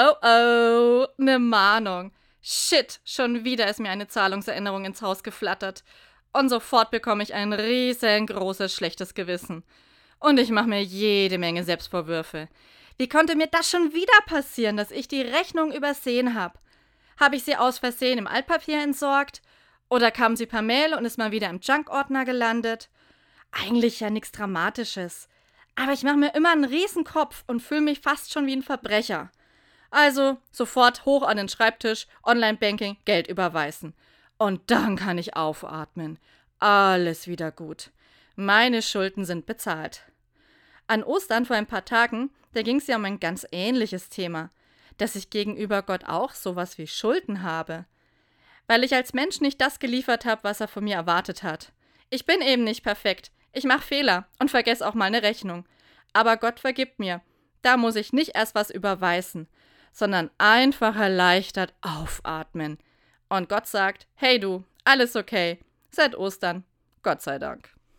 Oh oh, ne Mahnung. Shit, schon wieder ist mir eine Zahlungserinnerung ins Haus geflattert. Und sofort bekomme ich ein riesengroßes schlechtes Gewissen. Und ich mache mir jede Menge Selbstvorwürfe. Wie konnte mir das schon wieder passieren, dass ich die Rechnung übersehen habe? Habe ich sie aus Versehen im Altpapier entsorgt? Oder kam sie per Mail und ist mal wieder im Junk-Ordner gelandet? Eigentlich ja nichts Dramatisches. Aber ich mache mir immer einen Riesenkopf und fühle mich fast schon wie ein Verbrecher. Also sofort hoch an den Schreibtisch, Online-Banking, Geld überweisen. Und dann kann ich aufatmen. Alles wieder gut. Meine Schulden sind bezahlt. An Ostern vor ein paar Tagen, da ging es ja um ein ganz ähnliches Thema, dass ich gegenüber Gott auch sowas wie Schulden habe. Weil ich als Mensch nicht das geliefert habe, was er von mir erwartet hat. Ich bin eben nicht perfekt. Ich mache Fehler und vergesse auch mal eine Rechnung. Aber Gott vergibt mir. Da muss ich nicht erst was überweisen sondern einfach erleichtert aufatmen. Und Gott sagt, hey du, alles okay. Seit Ostern. Gott sei Dank.